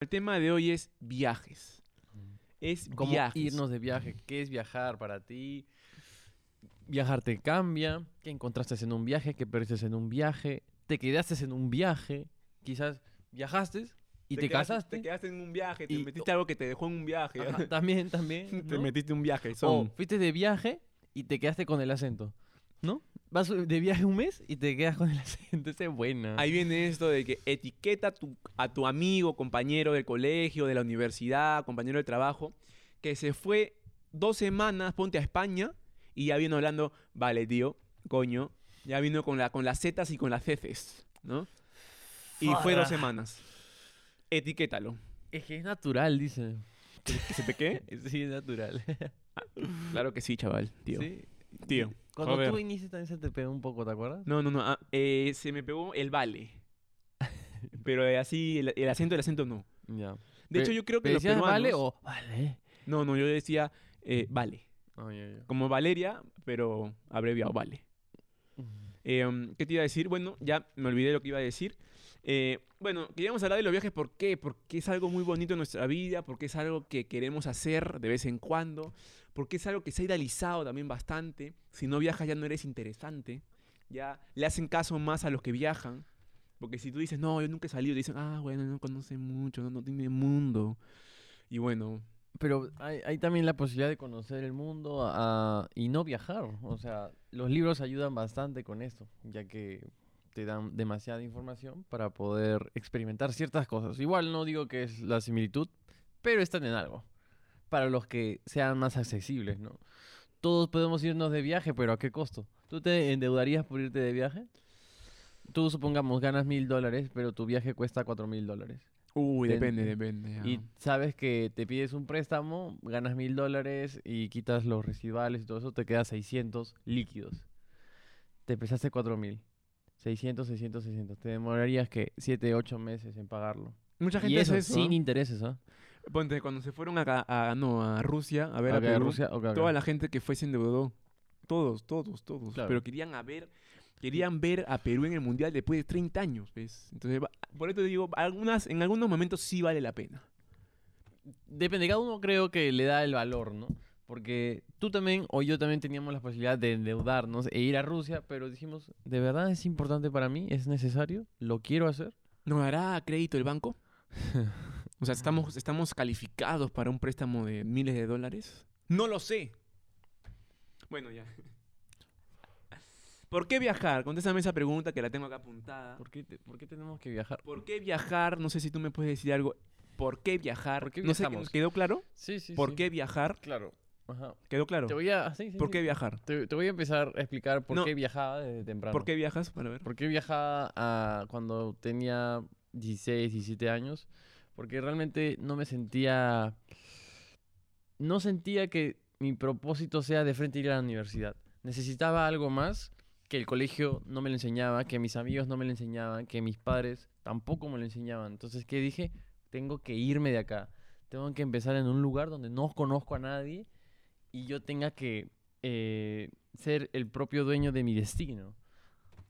El tema de hoy es viajes. Es ¿Cómo viajes. irnos de viaje? ¿Qué es viajar para ti? ¿Viajar te cambia? ¿Qué encontraste en un viaje? ¿Qué perdiste en un viaje? ¿Te quedaste en un viaje? Quizás viajaste y te, quedaste- casaste. Te quedaste en un viaje, te y- metiste algo que te dejó en un viaje. Ajá, también, también. te ¿no? metiste en un viaje. O fuiste de viaje y te quedaste con el acento. ¿No? Vas de viaje un mes y te quedas con el acento. Esa es buena. Ahí viene esto de que etiqueta a tu, a tu amigo, compañero del colegio, de la universidad, compañero del trabajo, que se fue dos semanas, ponte a España, y ya vino hablando, vale, tío, coño, ya vino con, la, con las zetas y con las ceces, ¿no? Y fue dos semanas. Etiquétalo. Es que es natural, dice. ¿Que se te quede? Sí, es natural. Claro que sí, chaval, tío. Sí. Tío. Cuando joder. tú viniste también se te pegó un poco, ¿te acuerdas? No, no, no. ah, eh, se me pegó el vale. Pero eh, así, el, el acento, el acento no. Ya. De hecho, yo creo que ¿pero los decías peruanos... vale o vale? No, no, yo decía eh, vale. Oh, ya. Como Valeria, pero abreviado vale. Eh, um, ¿Qué te iba a decir? Bueno, ya me olvidé lo que iba a decir. Eh, bueno, queríamos hablar de los viajes. ¿Por qué? Porque es algo muy bonito en nuestra vida, porque es algo que queremos hacer de vez en cuando, porque es algo que se ha idealizado también bastante. Si no viajas ya no eres interesante. Ya le hacen caso más a los que viajan. Porque si tú dices, no, yo nunca he salido, dicen, ah, bueno, no conoce mucho, no, no tiene mundo. Y bueno, Pero hay, hay también la posibilidad de conocer el mundo a- y no viajar. O sea, los libros ayudan bastante con esto, ya que te dan demasiada información para poder experimentar ciertas cosas. Igual no digo que es la similitud, pero están en algo. Para los que sean más accesibles, ¿no? Todos podemos irnos de viaje, pero ¿a qué costo? ¿Tú te endeudarías por irte de viaje? Tú, supongamos, ganas mil dólares, pero tu viaje cuesta cuatro mil dólares. uy, Ten- depende, depende. ya. Y sabes que te pides un préstamo, ganas mil dólares y quitas los residuales y todo eso, te queda 600 líquidos. Te pesaste 4 mil. 600, 600, 600. Te demorarías que 7, 8 meses en pagarlo. Mucha gente Y eso hace eso. sin intereses, ¿ah? Ponte, cuando se fueron a, a- no, a Rusia a ver a Ok, Perú, Rusia, ok, ok. toda la gente que fue se endeudó. Todos, todos, todos. Claro. Pero querían a ver, querían ver a Perú en el Mundial después de 30 años, ¿ves? Entonces, va- por eso te digo, algunas, en algunos momentos sí vale la pena. Depende, cada uno creo que le da el valor, ¿no? Porque tú también o yo también teníamos la posibilidad de endeudarnos e ir a Rusia, pero dijimos, ¿de verdad es importante para mí? ¿Es necesario? ¿Lo quiero hacer? ¿Nos dará crédito el banco? O sea, ¿estamos, ¿estamos calificados para un préstamo de miles de dólares? No lo sé. Bueno, ya. ¿Por qué viajar? Contéstame esa pregunta que la tengo acá apuntada. ¿Por qué, te- por qué tenemos que viajar? ¿Por qué viajar? No sé si tú me puedes decir algo. ¿Por qué viajar? ¿Por qué no sé, viajamos? ¿quedó claro? Sí, sí, ¿Por sí. qué viajar? Claro. Ajá. ¿Quedó claro? Te voy a... sí, sí, ¿Por sí. qué viajar? Te, te voy a empezar a explicar por No. qué viajaba desde temprano. ¿Por qué viajas? Para ver. ¿Por qué viajaba a cuando tenía 16, 17 años? Porque realmente no me sentía... No sentía que mi propósito sea de frente ir a la universidad. Necesitaba algo más que el colegio no me lo enseñaba, que mis amigos no me lo enseñaban, que mis padres tampoco me lo enseñaban. Entonces, ¿qué dije? Tengo que irme de acá. Tengo que empezar en un lugar donde no conozco a nadie y yo tenga que eh, ser el propio dueño de mi destino.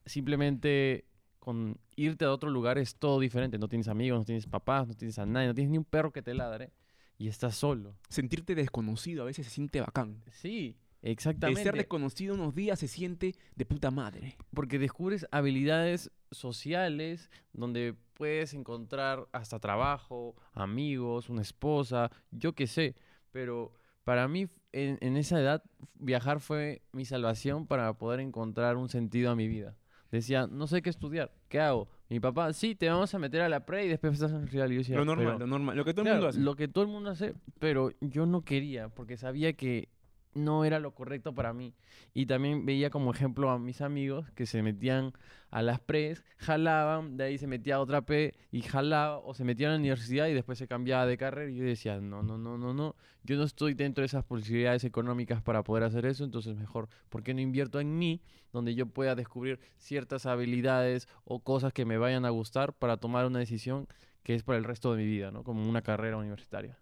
Simplemente con irte a otro lugar es todo diferente. No tienes amigos, no tienes papás, no tienes a nadie, no tienes ni un perro que te ladre y estás solo. Sentirte desconocido a veces se siente bacán. Sí, exactamente. ser desconocido unos días se siente de puta madre. Porque descubres habilidades sociales donde puedes encontrar hasta trabajo, amigos, una esposa, yo qué sé. Pero para mí en, en esa edad viajar fue mi salvación para poder encontrar un sentido a mi vida. Decía, no sé qué estudiar, ¿qué hago? Mi papá, sí, te vamos a meter a la pre y después estás en real. Y yo decía, lo normal, "Pero- lo normal. Lo que todo el Claro, mundo hace. Lo que todo el mundo hace, pero yo no quería porque sabía que no era lo correcto para mí. Y también veía como ejemplo a mis amigos que se metían a las pres, jalaban, de ahí se metía a otra P y jalaba, o se metía a la universidad y después se cambiaba de carrera. Y yo decía, no, no, no, no, no, yo no estoy dentro de esas posibilidades económicas para poder hacer eso, entonces mejor, ¿por qué no invierto en mí, donde yo pueda descubrir ciertas habilidades o cosas que me vayan a gustar para tomar una decisión que es para el resto de mi vida, ¿no? Como una carrera universitaria.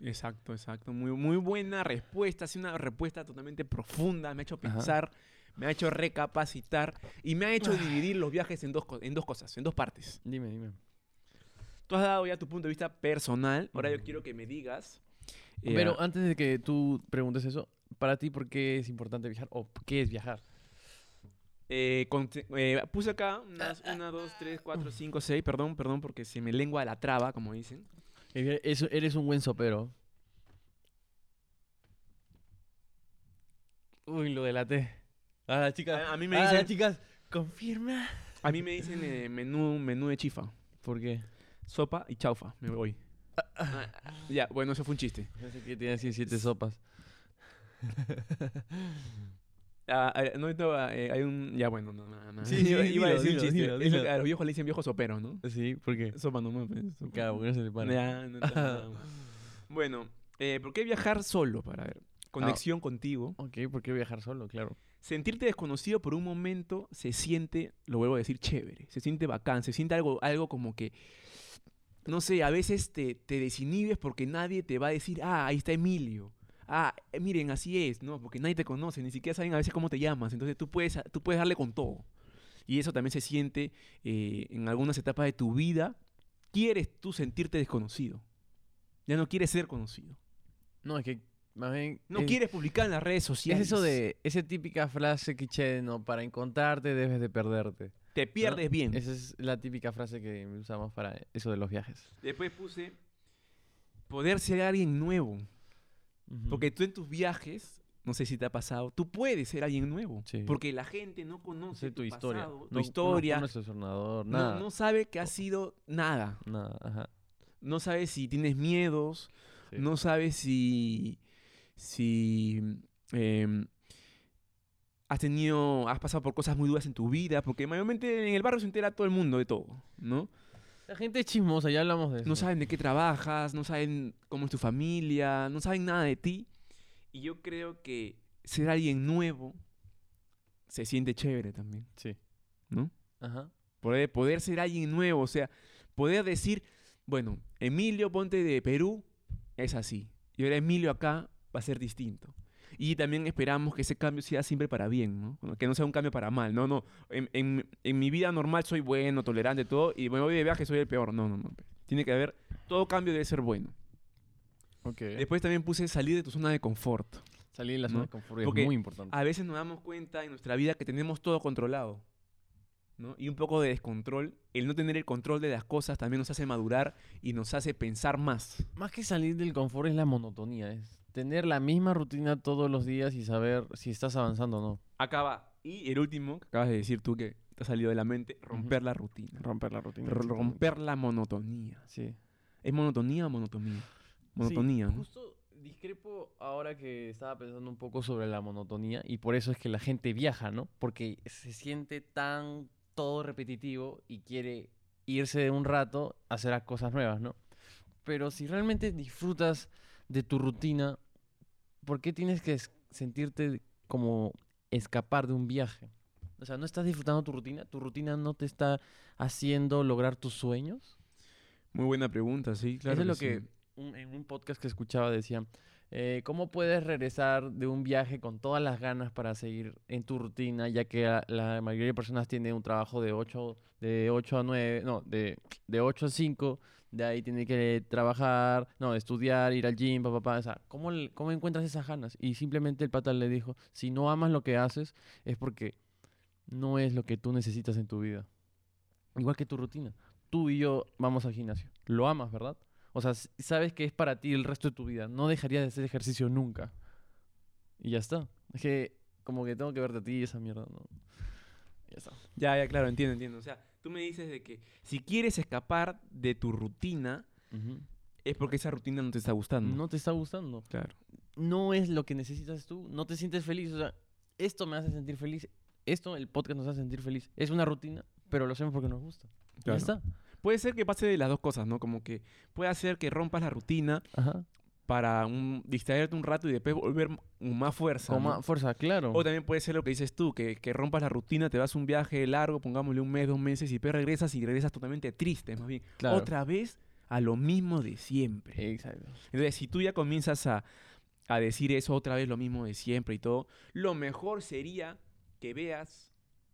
Exacto, exacto. Muy, muy buena respuesta. Ha sido una respuesta totalmente profunda. Me ha hecho Ajá. pensar, me ha hecho recapacitar y me ha hecho dividir los viajes en dos, en dos cosas, en dos partes. Dime, dime. tú has dado ya tu punto de vista personal. Ahora yo quiero que me digas. eh, Pero antes de que tú preguntes eso, para ti, ¿por qué es importante viajar? ¿O qué es viajar? eh, con- eh, puse acá unas 1, 2, 3, 4, 5, 6. Perdón, perdón, porque se me lengua la traba, como dicen. Eres eso- eres un buen sopero. Uy, lo delaté. Ah, las chicas. A, a mí me ah, dicen, las chicas. Confirma. a mí me dicen eh, menú, menú de chifa. ¿Por qué? Sopa y chaufa. Me voy. Ah, ya, bueno, eso fue un chiste. No sé qué tiene así siete sopas. Ah, ah, no, no, eh, hay un. Ya, bueno, no, nada, nada. Sí, iba, a decir un chiste. dilo, dilo. a los viejos le dicen viejo sopero, ¿no? Sí, ¿por qué? Sopa sopa. Claro, porque no se le para. Ya, no nada más. Bueno, eh, ¿por qué viajar solo? Para ver. Conexión contigo. Ok, ¿por qué viajar solo? Claro. Sentirte desconocido por un momento se siente, lo vuelvo a decir, chévere. Se siente bacán. Se siente algo, algo como que. No sé, a veces te, te desinhibes porque nadie te va a decir, ah, ahí está Emilio. Ah, eh, miren, así es, ¿no? Porque nadie te conoce, ni siquiera saben a veces cómo te llamas. Entonces tú puedes, tú puedes darle con todo. Y eso también se siente eh, en algunas etapas de tu vida. Quieres tú sentirte desconocido. Ya no quieres ser conocido. No, es que más bien. No es, quieres publicar en las redes Es sociales. eso de. Esa típica frase cliché, ¿no? Para encontrarte debes de perderte. Te pierdes bien. Esa es la típica frase que usamos para eso de los viajes. Después puse poder ser alguien nuevo. Porque tú en tus viajes, no sé si te ha pasado, tú puedes ser alguien nuevo. Sí. Porque la gente no No conoce sé tu historia. pasado, tu No- historia. No, no, nada. no sabe que has sido nada. Nada, ajá. No sabe si tienes miedos. Sí. No sabe si. Si. em, has tenido. Has pasado por cosas muy duras en tu vida. Porque mayormente en el barrio se entera todo el mundo de todo. ¿no? La gente es chismosa, ya hablamos de eso. No saben de qué trabajas, no saben cómo es tu familia, no saben nada de ti. Y yo creo que ser alguien nuevo se siente chévere también, Sí. ¿no? Ajá. Poder, poder ser alguien nuevo, o sea, poder decir, bueno, Emilio Ponte de Perú es así. Y ahora Emilio acá va a ser distinto. Y también esperamos que ese cambio sea siempre para bien, ¿no? Que no sea un cambio para mal. No, no. En, en- en mi vida normal soy bueno, tolerante, todo. Y me voy de viaje, soy el peor. No, no, no. Tiene que haber. Todo cambio debe ser bueno. Ok. Después también puse salir de tu zona de confort. Salir de la ¿no? zona de confort Porque es muy importante. A veces nos damos cuenta en nuestra vida que tenemos todo controlado. ¿no? Y un poco de descontrol. El no tener el control de las cosas también nos hace madurar y nos hace pensar más. Más que salir del confort es la monotonía. Es tener la misma rutina todos los días y saber si estás avanzando o no. Acaba. Y el último, que acabas de decir tú que te ha salido de la mente, romper la rutina. Romper la rutina. R- Romper la monotonía. Sí. ¿Es monotonía o monotonía? Monotonía, Sí, ¿no? Justo discrepo ahora que estaba pensando un poco sobre la monotonía y por eso es que la gente viaja, ¿no? Porque se siente tan todo repetitivo y quiere irse de un rato a hacer cosas nuevas, ¿no? Pero si realmente disfrutas de tu rutina, ¿por qué tienes que sentirte como escapar de un viaje? O sea, ¿no estás disfrutando tu rutina? ¿Tu rutina no te está haciendo lograr tus sueños? Muy buena pregunta, sí, claro. Eso es lo sí. que un- en un podcast que escuchaba decían, eh, ¿cómo puedes regresar de un viaje con todas las ganas para seguir en tu rutina, ya que la, la mayoría de personas tiene un trabajo de 8, de 8 a 9, no, de, de 8 a 5, de ahí tiene que trabajar, no, estudiar, ir al gym, papá, papá, o sea, ¿cómo, ¿cómo encuentras esas ganas? Y simplemente el pata le dijo, si no amas lo que haces, es porque no es lo que tú necesitas en tu vida. Igual que tu rutina. Tú y yo vamos al gimnasio. Lo amas, ¿verdad? O sea, sabes que es para ti el resto de tu vida. No dejarías de hacer ejercicio nunca. Y ya está. Es que como que tengo que verte a ti y esa mierda, ¿no? Ya está. Ya, ya, claro, entiendo, entiendo. O sea, tú me dices de que si quieres escapar de tu rutina, es porque esa rutina no te está gustando. No te está gustando. Claro. No es lo que necesitas tú. No te sientes feliz. O sea, esto me hace sentir feliz. Esto, el podcast nos hace sentir feliz. Es una rutina, pero lo hacemos porque nos gusta. Claro. Ya está. Puede ser que pase de las dos cosas, ¿no? Como que puede hacer que rompas la rutina Ajá. para un- distraerte un rato y después volver con más fuerza. Con ¿no? más fuerza, claro. O también puede ser lo que dices tú, que, que rompas la rutina, te vas a un viaje largo, pongámosle un mes, dos meses, y después regresas y regresas totalmente triste, más bien. Claro. Otra vez a lo mismo de siempre. Exacto. Entonces, si tú ya comienzas a, a decir eso otra vez, lo mismo de siempre y todo, lo mejor sería que veas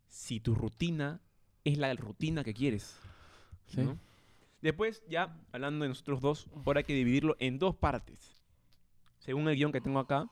si tu rutina es la rutina que quieres. Sí. ¿no? Después, ya hablando de nosotros dos, ahora hay que dividirlo en dos partes. Según el guion que tengo acá,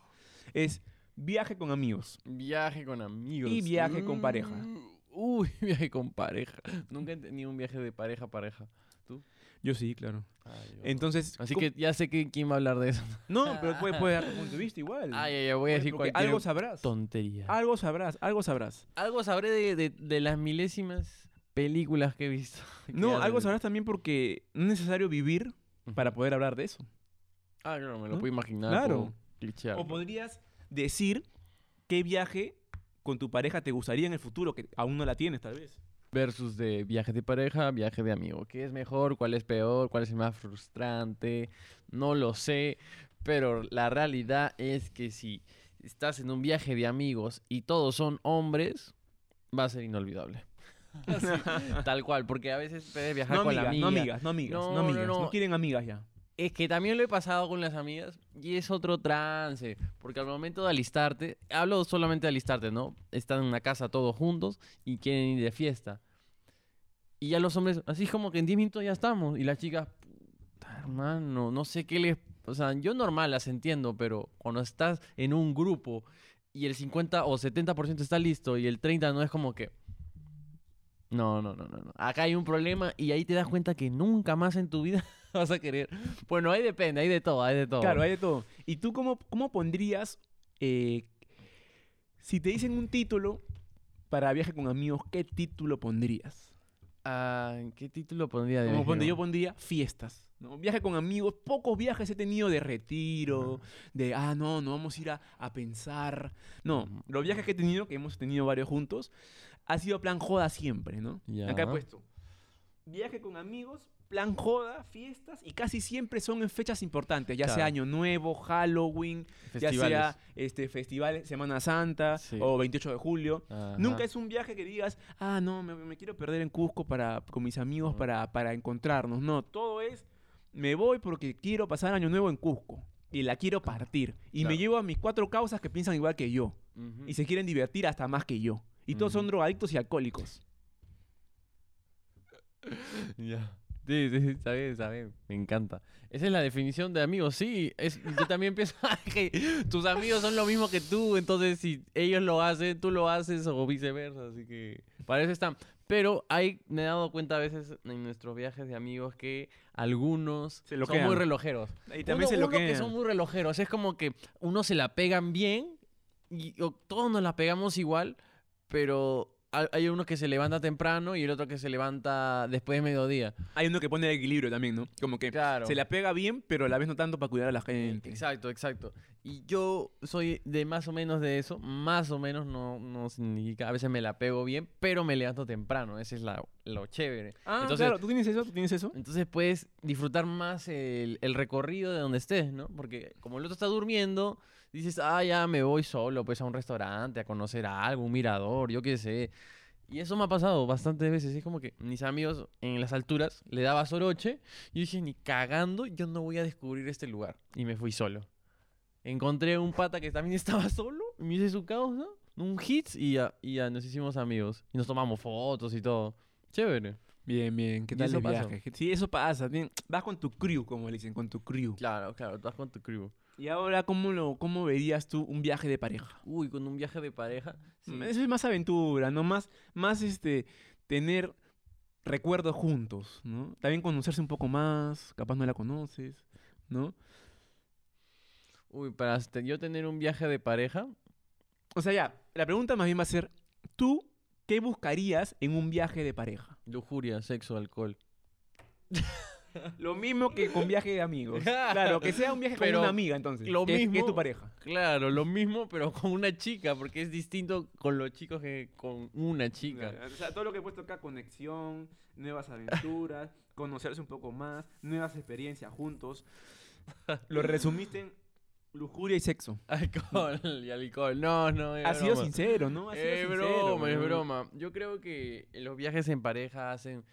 es viaje con amigos. Viaje con amigos. Y viaje con pareja. Mm, Uy, viaje con pareja. Nunca he tenido un viaje de pareja a pareja. ¿Tú? Yo sí, claro. Ay, yo no. Entonces, Así ¿cómo- que ya sé que, quién va a hablar de eso. No, pero puedes puede dar tu punto de vista igual. Ay, ay, voy a decir cualquier algo sabrás. tontería. Algo sabrás, algo sabrás. Algo sabré de, de- de las milésimas películas que he visto. No, algo sabrás también porque no es necesario vivir para poder hablar de eso. Ah, claro, me lo ¿no? puedo imaginar. Claro. clichear. O podrías decir qué viaje con tu pareja te gustaría en el futuro, que aún no la tienes tal vez. Versus de viaje de pareja, viaje de amigo. ¿Qué es mejor? ¿Cuál es peor? ¿Cuál es el más frustrante? No lo sé. Pero la realidad es que si estás en un viaje de amigos y todos son hombres, va a ser inolvidable. Así, tal cual, porque a veces puedes viajar No con la amigas, no amiga. amigas, no amigas, no, No, no, amigas. No, no. quieren amigas ya. Es que también lo he pasado con las amigas y es otro trance. Porque al momento de alistarte, hablo solamente de alistarte, ¿no? Están en una casa todos juntos y quieren ir de fiesta. Y ya los hombres, así como que en 10 minutos ya estamos. Y las chicas, puta hermano, no sé qué les. O sea, yo normal las entiendo, pero cuando estás en un grupo y el 50 o 70% está listo y el 30 no es como que. No, no, no, no, no. Acá hay un problema y ahí te das cuenta que nunca más en tu vida vas a querer. Bueno, ahí depende, hay de todo, hay de todo. Claro, hay de todo. ¿Y tú cómo, cómo pondrías, eh, si te dicen un título para viaje con amigos, qué título pondrías? Ah, ¿Qué título pondría de Como viaje, pondría, yo pondría fiestas. ¿No? Viaje con amigos, pocos viajes he tenido de retiro, de, ah, no, no vamos a ir a, a pensar. No, los viajes que he tenido, que hemos tenido varios juntos, ha sido plan joda siempre, ¿no? Acá he Ya. puesto viaje con amigos, plan joda, fiestas, y casi siempre son en fechas importantes, ya sea. Año Nuevo, Halloween, ya Festivales. sea este, festival Semana Santa Sí. o 28 de julio. Ajá. Nunca es un viaje que digas, ah, no, me, me quiero perder en Cusco para, con mis amigos para, para encontrarnos. No, todo es, me voy porque quiero pasar Año Nuevo en Cusco y la quiero partir. Y me llevo a mis cuatro causas que piensan igual que yo y se quieren divertir hasta más que yo. Y todos son drogadictos y alcohólicos. Ya. Sí, sí, sí, está bien, está bien. Me encanta. Esa es la definición de amigos. Sí, es, yo también pienso que tus amigos son lo mismo que tú. Entonces, si ellos lo hacen, tú lo haces o viceversa. Así que para eso están. Pero hay, me he dado cuenta a veces en nuestros viajes de amigos que algunos Se son muy relojeros. Y también uno, se lo uno que son muy relojeros. Es como que uno se la pegan bien y o todos nos la pegamos igual, pero hay- uno que se levanta temprano y el otro que se levanta después de mediodía. Hay uno que pone el equilibrio también, ¿no? Como que Claro. se la pega bien, pero a la vez no tanto para cuidar a la gente. Exacto, exacto. Y yo soy de más o menos de eso. Más o menos no, no significa. A veces me la pego bien, pero me levanto temprano. Ese es la, lo chévere. Ah, Entonces- claro, ¿tú tienes eso? ¿Tú tienes eso? Entonces puedes disfrutar más el, el recorrido de donde estés, ¿no? Porque como el otro está durmiendo, dices, ah, ya me voy solo, pues a un restaurante, a conocer algo, un mirador, yo qué sé. Y eso me ha pasado bastantes veces. Es como que mis amigos en las alturas le daba soroche. Y yo dije, ni cagando, yo no voy a descubrir este lugar. Y me fui solo. Encontré un pata que también estaba solo. y Me hice su causa, un hits y ya, y ya nos hicimos amigos. Y nos tomamos fotos y todo. Chévere. Bien, bien. ¿Qué tal eso el pasa. viaje? Sí, eso pasa. bien. Vas con tu crew, como le dicen, con tu crew. Claro, claro, vas con tu crew. Y ahora, ¿cómo, lo, ¿cómo verías tú un viaje de pareja? Uy, con un viaje de pareja. sí. Eso es más aventura, ¿no? Más, más este, tener recuerdos juntos, ¿no? También conocerse un poco más, capaz no la conoces, ¿no? Uy, para yo tener un viaje de pareja. O sea, ya, la pregunta más bien va a ser, ¿tú qué buscarías en un viaje de pareja? Lujuria, sexo, alcohol. Lo mismo que con viaje de amigos. Claro, que sea un viaje con una amiga, entonces. lo que es- que es mismo- tu pareja. Claro, lo mismo, pero con una chica, porque es distinto con los chicos que con una chica. O sea, todo lo que he puesto acá, conexión, nuevas aventuras, conocerse un poco más, nuevas experiencias juntos. Lo resumiste en lujuria y sexo. Alcohol y alcohol. No, no, es Has sido broma. sincero, ¿no? Has sido Es sincero, broma, es broma. Yo creo que los viajes en pareja hacen.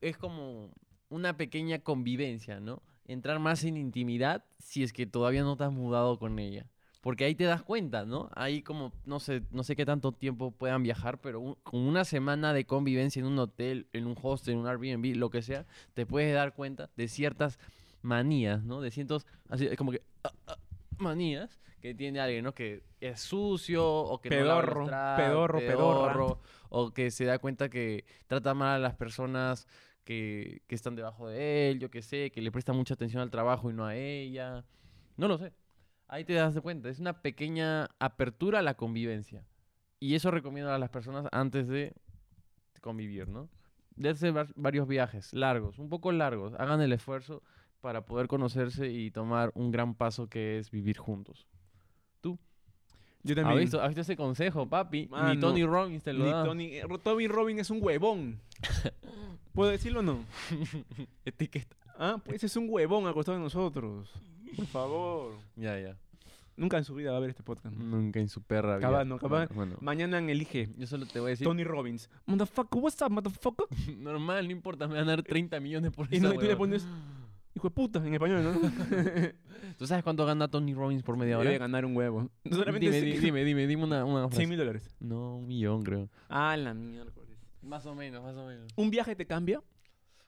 Es como una pequeña convivencia, ¿no? Entrar más en intimidad si es que todavía no te has mudado con ella. Porque ahí te das cuenta, ¿no? Ahí como, no sé, no sé qué tanto tiempo puedan viajar, pero un- con una semana de convivencia en un hotel, en un hostel, en un Airbnb, lo que sea, te puedes dar cuenta de ciertas manías, ¿no? De ciertos, así, como que, ah, ah, manías que tiene alguien, ¿no? Que es sucio o que no lava los Pedorro, pedorro, o que se da cuenta que trata mal a las personas que, que están debajo de él, yo qué sé, que le presta mucha atención al trabajo y no a ella. No lo sé. Ahí te das de cuenta. Es una pequeña apertura a la convivencia. Y eso recomiendo a las personas antes de convivir, ¿no? De hacer var- varios viajes largos, un poco largos. Hagan el esfuerzo para poder conocerse y tomar un gran paso que es vivir juntos. Yo ¿Has también. visto, has visto ese consejo, papi? Ni Tony Robbins te lo Ni da. Tony, eh, Toby Robin es un huevón. ¿Puedo decirlo o no? Etiqueta. Ah, pues es un huevón al costado de nosotros. Por favor. Ya, ya. Nunca en su vida va a ver este podcast. Nunca en su perra vida. Capaz, no, capaz. Bueno, bueno. Mañana en Elige. Yo solo te voy a decir, Tony Robbins. Motherfucker, what's up, motherfucker? normal, no importa, me van a dar 30 millones por Y esa no, y tú le pones, hijo de puta, en español, ¿no? ¿Tú sabes cuánto gana Tony Robbins por media hora? Debe ganar un huevo. Solamente Dime, di- dime, dime, dime una, una frase. 100 mil dólares. No, un millón creo. Ah, la miércoles. Más o menos, más o menos. ¿Un viaje te cambia?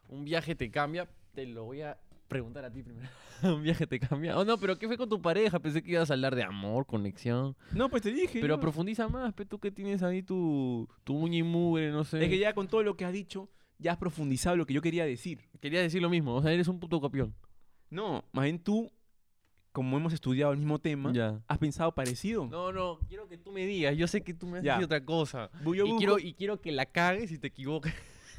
Un viaje te cambia, te lo voy a preguntar a ti primero. ¿Un viaje te cambia? Oh, no, pero ¿qué fue con tu pareja? Pensé que ibas a hablar de amor, conexión. No, pues te dije. Pero ¿no? profundiza más, pe, tú que tienes ahí tu, tu uña y mugre, no sé. Es que ya con todo lo que has dicho, ya has profundizado lo que yo quería decir. Quería decir lo mismo, o sea, eres un puto copión. No, más bien tú, como hemos estudiado el mismo tema, Ya. has pensado parecido. No, no, quiero que tú me digas. Yo sé que tú me has dicho otra cosa. Yo y, busco, quiero, y quiero que la cagues y te equivoques.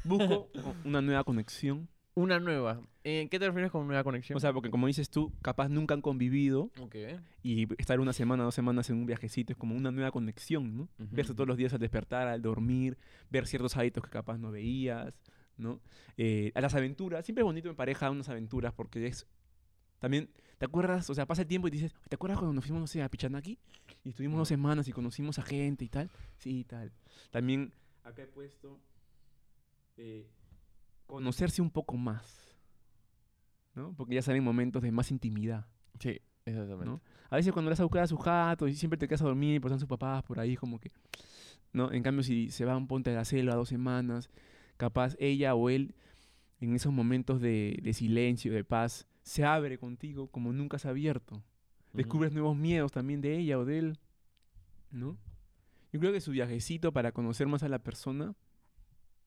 busco una nueva conexión. Una nueva. ¿En qué te refieres con nueva conexión? O sea, porque como dices tú, capaz nunca han convivido ok. y estar una semana, dos semanas en un viajecito es como una nueva conexión, ¿no? Verse todos los días al despertar, al dormir, ver ciertos hábitos que capaz no veías, ¿no? Eh, a las aventuras, siempre es bonito en pareja unas aventuras porque es también, ¿te acuerdas? O sea, pasa el tiempo y dices, ¿te acuerdas cuando nos fuimos, no sé, a Pichanaki? Y estuvimos dos semanas y conocimos a gente y tal. Sí, tal. También acá he puesto eh, conocerse un poco más, ¿no? Porque ya salen momentos de más intimidad. Sí, exactamente. ¿no? A veces cuando vas a buscar a su jato y siempre te quedas a dormir, pues están sus papás por ahí, como que, ¿no? En cambio, si se va a un ponte de la selva dos semanas, capaz ella o él, en esos momentos de, de silencio, de paz, se abre contigo como nunca se ha abierto. Descubres nuevos miedos también de ella o de él, ¿no? Yo creo que su viajecito para conocer más a la persona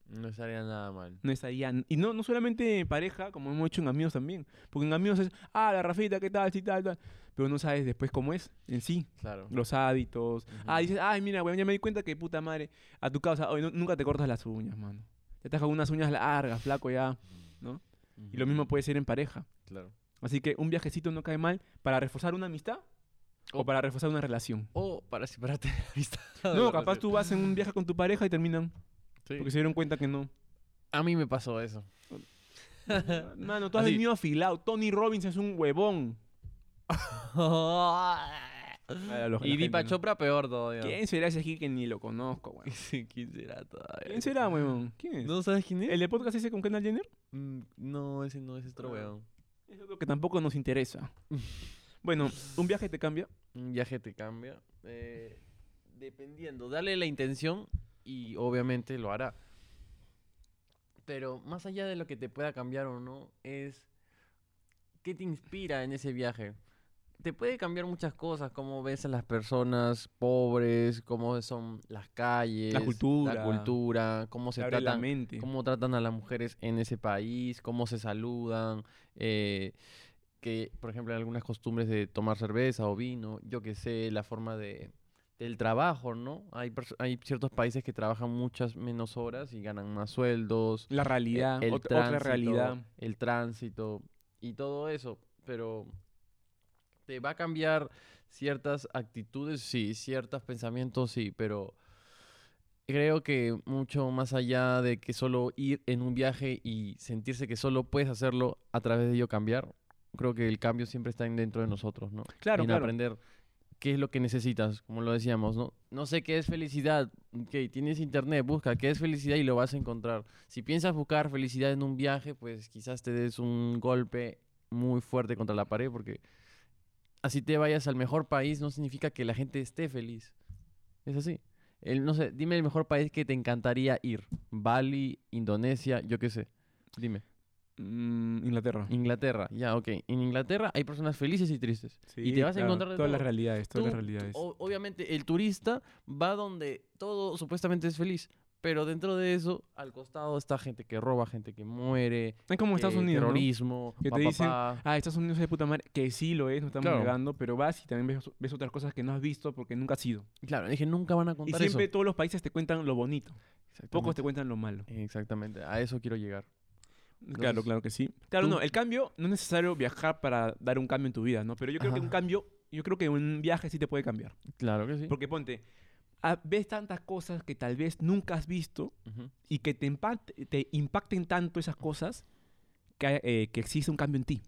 No estaría nada mal. no estaría... Y no, no solamente en pareja, como hemos hecho en amigos también. Porque en amigos es, ah, la Rafita, ¿qué tal? Sí, tal, tal. Pero no sabes después cómo es en sí. Claro. Los hábitos. Ah, dices, ay, mira, weón, ya me di cuenta que puta madre, a tu causa, hoy nunca te cortas las uñas, mano. Ya estás con unas uñas largas, flaco ya. ¿no? Y lo mismo puede ser en pareja. Claro. Así que un viajecito no cae mal para reforzar una amistad o O- para reforzar una relación. O para separarte de la amistad. No, capaz tú vas en un viaje con tu pareja y terminan. Sí. Porque se dieron cuenta que no. A mí me pasó eso. Mano, tú has Así. venido afilado. Tony Robbins es un huevón. y Chopra peor todavía. ¿Quién será ese aquí que ni lo conozco, weón? ¿Quién será todavía? ¿Quién será, weón? ¿Quién es? ¿No sabes quién es? ¿El de podcast ese con Kendall Jenner? Mm, No, ese no, ese es otro Ah. weón. Es algo que tampoco nos interesa. bueno, ¿un viaje te cambia? Un viaje te cambia. eh, dependiendo, dale la intención y obviamente lo hará. Pero más allá de lo que te pueda cambiar o no, es qué te inspira en ese viaje. Te puede cambiar muchas cosas, cómo ves a las personas pobres, cómo son las calles, cultura. la cultura, cómo se la tratan mente. cómo tratan a las mujeres en ese país, cómo se saludan, eh, que por ejemplo hay algunas costumbres de tomar cerveza o vino, yo que sé, la forma de del trabajo, ¿no? Hay, hay ciertos países que trabajan muchas menos horas y ganan más sueldos. La realidad, el ot- otra tránsito, realidad. El tránsito y todo eso, pero te va a cambiar ciertas actitudes, sí, ciertos pensamientos, sí, pero creo que mucho más allá de que solo ir en un viaje y sentirse que solo puedes hacerlo a través de ello cambiar, creo que el cambio siempre está en dentro de nosotros, ¿no? Claro, en claro. aprender qué es lo que necesitas, como lo decíamos, ¿no? No sé qué es felicidad, ok, tienes internet, busca qué es felicidad y lo vas a encontrar. Si piensas buscar felicidad en un viaje, pues quizás te des un golpe muy fuerte contra la pared porque así te vayas al mejor país, no significa que la gente esté feliz. Es así. El, no sé, dime el mejor país que te encantaría ir. Bali, Indonesia, yo qué sé. Dime. Mm, Inglaterra. Inglaterra, ya, ok. En Inglaterra hay personas felices y tristes. y te vas a encontrar de todas las todo. realidades, todas las Tú- realidades. o- obviamente, el turista va donde todo supuestamente es feliz. Pero dentro de eso, al costado está gente que roba, gente que muere, es como Estados Unidos, ¿no? terrorismo, Que pa, te pa, dicen, pa. Ah, Estados Unidos es de puta madre, que sí lo es, no estamos Claro. negando, pero vas y también ves, ves otras cosas que no has visto porque nunca has ido. Claro, dije, nunca van a Y contar siempre eso. todos los países te cuentan lo bonito, pocos te cuentan lo malo. Exactamente, a eso quiero llegar. Claro, claro que sí. Claro, tú- no, el cambio no es necesario viajar para dar un cambio en tu vida, ¿no? Pero yo creo que un cambio, yo creo que un viaje sí te puede cambiar. Claro que sí. Porque ponte, ah, ves tantas cosas que tal vez nunca has visto y que te, te impacten tanto esas cosas que, eh, que existe un cambio en ti.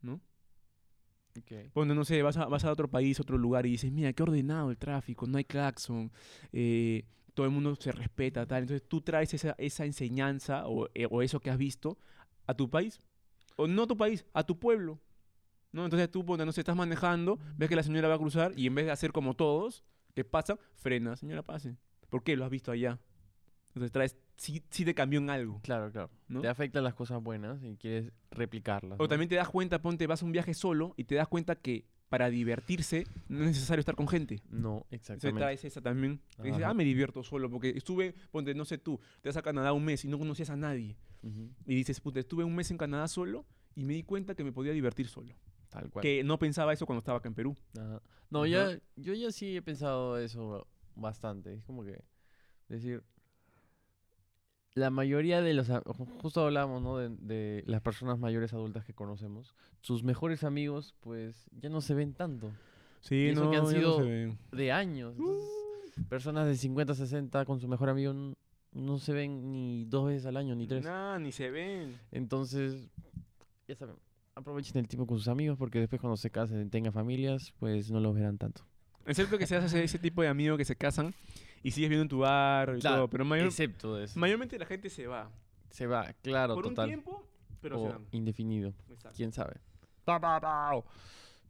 ¿no? Ok. Ponte, no sé, vas a, vas a otro país, otro lugar y dices, mira, qué ordenado el tráfico, no hay claxon, eh, todo el mundo se respeta, tal. Entonces tú traes esa, esa enseñanza o, eh, o eso que has visto a tu país, o no a tu país, a tu pueblo. ¿no? Entonces tú, ponte, no sé, estás manejando, ves que la señora va a cruzar y en vez de hacer como todos, que pasan, frena, señora, pase. ¿Por qué? Lo has visto allá. Entonces traes, sí, sí te cambió en algo. Claro, claro. ¿no? Te afectan las cosas buenas y quieres replicarlas. O ¿no? también te das cuenta, ponte, vas a un viaje solo y te das cuenta que para divertirse no es necesario estar con gente. No, exactamente. traes esa también. Dices, ah, me divierto solo porque estuve, ponte, no sé tú, te vas a Canadá un mes y no conocías a nadie. Y dices, puta, estuve un mes en Canadá solo y me di cuenta que me podía divertir solo. Tal cual. Que no pensaba eso cuando estaba acá en Perú. Ajá. No, Ajá. ya, yo ya sí he pensado eso bastante. Es como que, decir, la mayoría de los, justo hablamos, ¿no? De, de las personas mayores adultas que conocemos, sus mejores amigos, pues, ya no se ven tanto, Sí, eso que han ya no sido- se ven. de años. Entonces, Uh. personas de 50, 60 con su mejor amigo no se ven ni dos veces al año, ni tres. Nah, ni se ven. Entonces, ya saben, aprovechen el tiempo con sus amigos porque después cuando se casen y tengan familias, pues no los verán tanto. Excepto que seas ese, ese tipo de amigo que se casan y sigues viendo en tu bar y Claro, todo. Pero mayor- Excepto eso. mayormente la gente se va. Se va, claro, Por total. un tiempo, pero se van. indefinido. Exacto. ¿Quién sabe?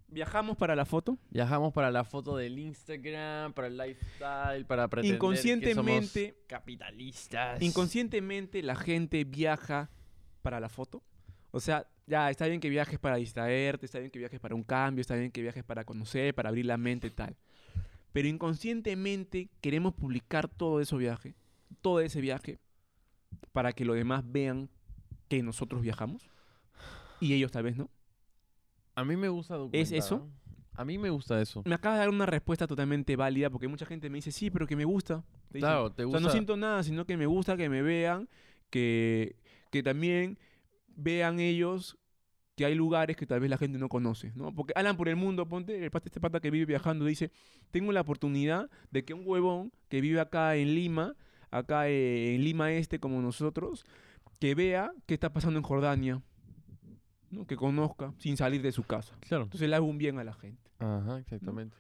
Viajamos para la foto. Viajamos para la foto del Instagram, para el lifestyle, para pretender Inconscientemente- que somos capitalistas. Inconscientemente la gente viaja para la foto. O sea, ya está bien que viajes para distraerte, está bien que viajes para un cambio, está bien que viajes para conocer, para abrir la mente y tal. Pero inconscientemente queremos publicar todo ese viaje, todo ese viaje, para que los demás vean que nosotros viajamos y ellos tal vez no. A mí me gusta documentar. eso? ¿no? A mí me gusta eso. Me acabas de dar una respuesta totalmente válida porque mucha gente me dice, sí, pero que me gusta. Te dicen, Claro, te O gusta. sea, no siento nada, sino que me gusta que me vean, que, que también vean ellos que hay lugares que tal vez la gente no conoce, ¿no? Porque Alan por el mundo, ponte, el pata, este pata que vive viajando dice, tengo la oportunidad de que un huevón que vive acá en Lima, acá eh, en Lima Este como nosotros, que vea qué está pasando en Jordania, ¿no? Que conozca sin salir de su casa. Claro. Entonces le hago un bien a la gente. Ajá, exactamente.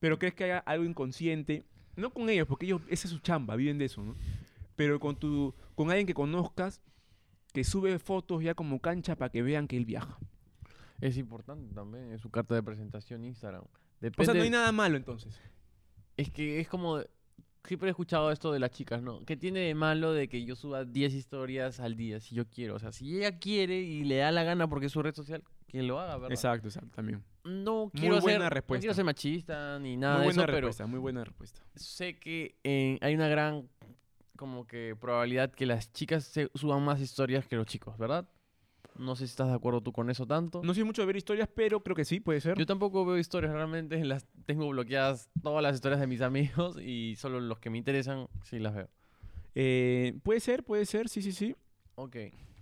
Pero crees que haya algo inconsciente, no con ellos, porque ellos, esa es su chamba, viven de eso, ¿no? Pero con tu, con alguien que conozcas, que sube fotos ya como cancha para que vean que él viaja. Es importante también, es su carta de presentación Instagram. O sea, no hay nada malo entonces. Es que es como... de- Siempre he escuchado esto de las chicas, ¿no? ¿Qué tiene de malo de que yo suba 10 historias al día si yo quiero? O sea, si ella quiere y le da la gana porque es su red social, que lo haga, ¿verdad? Exacto, exacto, también. No Muy quiero, buena ser, no respuesta. quiero ser machista ni nada muy de buena eso, pero respuesta, muy buena respuesta. sé que eh, hay una gran como que probabilidad que las chicas se suban más historias que los chicos, ¿verdad? No sé si estás de acuerdo tú con eso tanto. No soy mucho de ver historias, pero creo que sí, puede ser. Yo tampoco veo historias, realmente las tengo bloqueadas todas las historias de mis amigos y solo los que me interesan sí las veo. Eh, puede ser, puede ser, sí, sí, sí. Ok,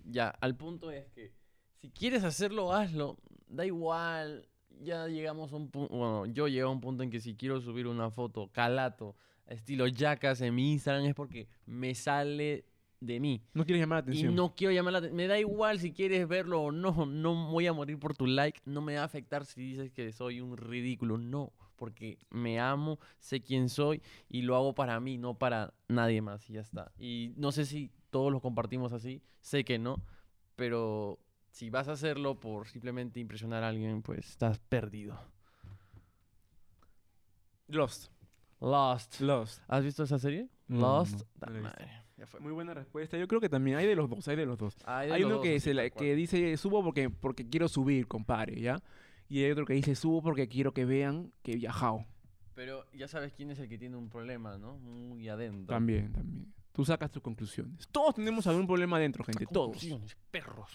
ya, al punto es que si quieres hacerlo, hazlo, da igual. Ya llegamos a un punto, bueno, yo llegué a un punto en que si quiero subir una foto calato, estilo yacas en mi Instagram es porque me sale de mí. No quieres llamar la Y atención. no quiero llamar la atención. Me da igual si quieres verlo o no. No voy a morir por tu like. No me va a afectar si dices que soy un ridículo. No. Porque me amo, sé quién soy y lo hago para mí, no para nadie más. Y ya está. Y no sé si todos lo compartimos así. Sé que no. Pero si vas a hacerlo por simplemente impresionar a alguien, pues estás perdido. Lost. Lost. Lost. ¿Has visto esa serie? No, Lost. no, Da no la he visto. madre, ya fue. Muy buena respuesta. Yo creo que también hay de los dos, hay de los dos. Hay, de Hay los uno dos, que, se la- que dice subo porque, porque quiero subir, compadre, ¿ya? Y hay otro que dice subo porque quiero que vean que he viajado. Pero ya sabes quién es el que tiene un problema, ¿no? Muy adentro. También, también. Tú sacas tus conclusiones. Todos tenemos algún problema adentro, gente. Todos. Perros.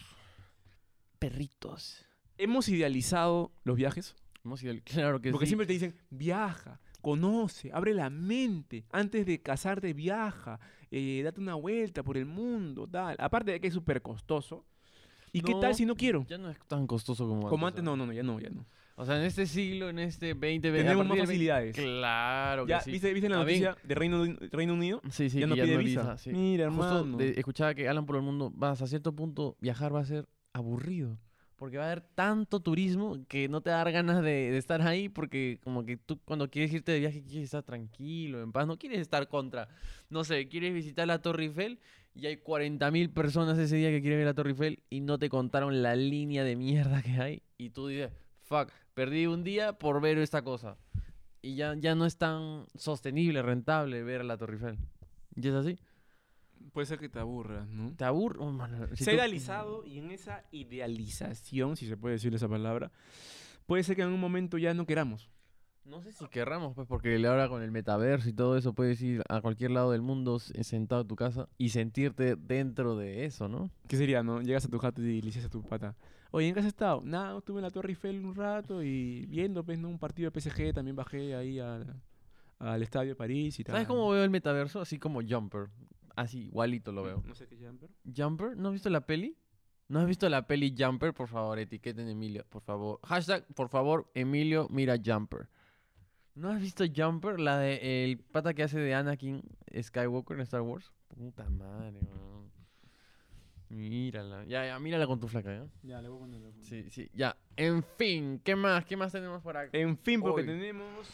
Perritos. Hemos idealizado los viajes. Hemos ido- Claro que Porque sí. siempre te dicen, viaja, conoce, abre la mente. Antes de casarte, viaja. eh, date una vuelta por el mundo, tal. Aparte de que es súper costoso. ¿Y qué tal si no quiero? Ya no es tan costoso como antes. Como antes, no, no, no, ya no, ya no. O sea, en este siglo, en este 20, Tenemos más facilidades. Claro que Ya, sí. ¿viste, viste la noticia de Reino, Reino Unido? Sí, sí, ya no ya pide no visa. visa, sí. Mira, Justo hermano. de- escuchaba que Alan por el mundo, vas a cierto punto, viajar va a ser aburrido. Porque va a haber tanto turismo que no te dar ganas de, de estar ahí porque como que tú cuando quieres irte de viaje quieres estar tranquilo, en paz, no quieres estar contra, no sé, quieres visitar la Torre Eiffel y hay 40.000 personas ese día que quieren ver la Torre Eiffel y no te contaron la línea de mierda que hay y tú dices, fuck, perdí un día por ver esta cosa. Y ya, ya no es tan sostenible, rentable ver la Torre Eiffel. ¿Y es así? Puede ser que te aburras, ¿no? ¿Te aburre? Oh, mano, si se ha tú- idealizado y en esa idealización, si se puede decir esa palabra, puede ser que en un momento ya no queramos. No sé si querramos, pues, porque ahora con el metaverso y todo eso puedes ir a cualquier lado del mundo s- sentado en tu casa y sentirte dentro de eso, ¿no? ¿Qué sería, no? Llegas a tu jato y le dices a tu pata, oye, ¿en qué has estado? Nada, estuve en la Torre Eiffel un rato y viendo, pues, ¿no? Un partido de PSG, también bajé ahí al, al estadio de París y tal. ¿Sabes cómo veo el metaverso? Así como Jumper. Así, igualito lo veo. No sé qué jumper. ¿Jumper? ¿No has visto la peli? ¿No has visto la peli Jumper? Por favor, etiqueten Emilio, por favor. Hashtag, por favor, Emilio, mira Jumper. ¿No has visto Jumper? La de el pata que hace de Anakin Skywalker en Star Wars. Puta madre, weón. Mírala. Ya, ya, mírala con tu flaca, ¿ya? Ya, le voy a poner. Sí, sí, ya. En fin, ¿qué más? ¿Qué más tenemos por acá? En fin, porque Hoy. tenemos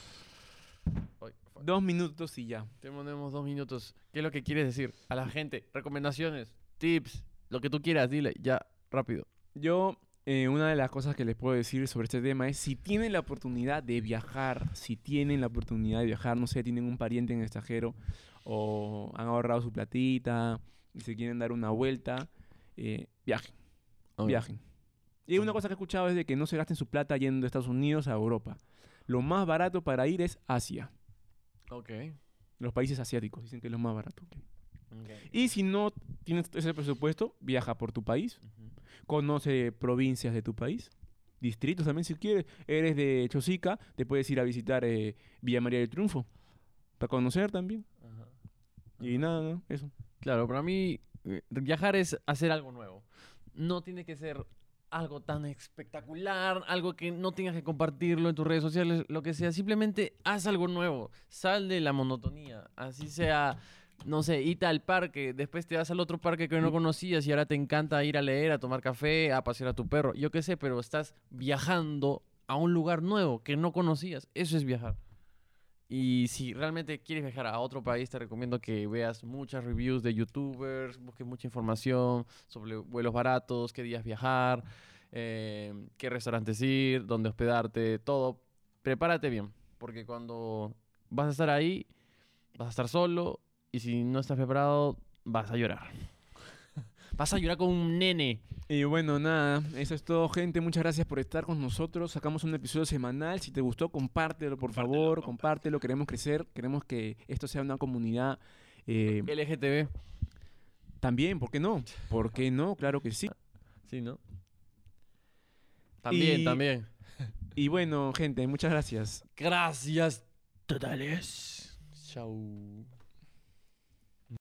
Hoy, dos minutos y ya. Tenemos dos minutos. ¿Qué es lo que quieres decir a la gente? Recomendaciones, tips, lo que tú quieras, dile, ya, rápido. Yo, eh, una de las cosas que les puedo decir sobre este tema es, si tienen la oportunidad de viajar, si tienen la oportunidad de viajar, no sé, tienen un pariente en el extranjero o han ahorrado su platita y se quieren dar una vuelta, eh, viajen, viajen. Y una cosa que he escuchado es de que no se gasten su plata yendo de Estados Unidos a Europa. Lo más barato para ir es Asia. Ok. Los países asiáticos dicen que es lo más barato. Y si no tienes ese presupuesto, viaja por tu país, conoce provincias de tu país, distritos también si quieres. Eres de Chosica, te puedes ir a visitar eh, Villa María del Triunfo, para conocer también. Ajá. Y nada, ¿no? Eso. Claro, para mí eh, viajar es hacer algo nuevo. No tiene que ser algo tan espectacular, algo que no tengas que compartirlo en tus redes sociales, lo que sea. Simplemente haz algo nuevo. Sal de la monotonía. Así sea, no sé, irte al parque, después te vas al otro parque que no conocías y ahora te encanta ir a leer, a tomar café, a pasear a tu perro. Yo qué sé, pero estás viajando a un lugar nuevo que no conocías. Eso es viajar. Y si realmente quieres viajar a otro país, te recomiendo que veas muchas reviews de youtubers, busques mucha información sobre vuelos baratos, qué días viajar, eh, qué restaurantes ir, dónde hospedarte, todo. Prepárate bien, porque cuando vas a estar ahí, vas a estar solo y si no estás preparado, vas a llorar. Vas a llorar con un nene. Y bueno, nada, eso es todo, gente. Muchas gracias por estar con nosotros. Sacamos un episodio semanal. Si te gustó, compártelo, por favor. Compártelo. Queremos crecer. Queremos que esto sea una comunidad. eh, LGTB. también, ¿por qué no? ¿Por qué no? Claro que sí. Sí, ¿no? También, Y- también. Y bueno, gente, muchas gracias. Gracias totales. Chau.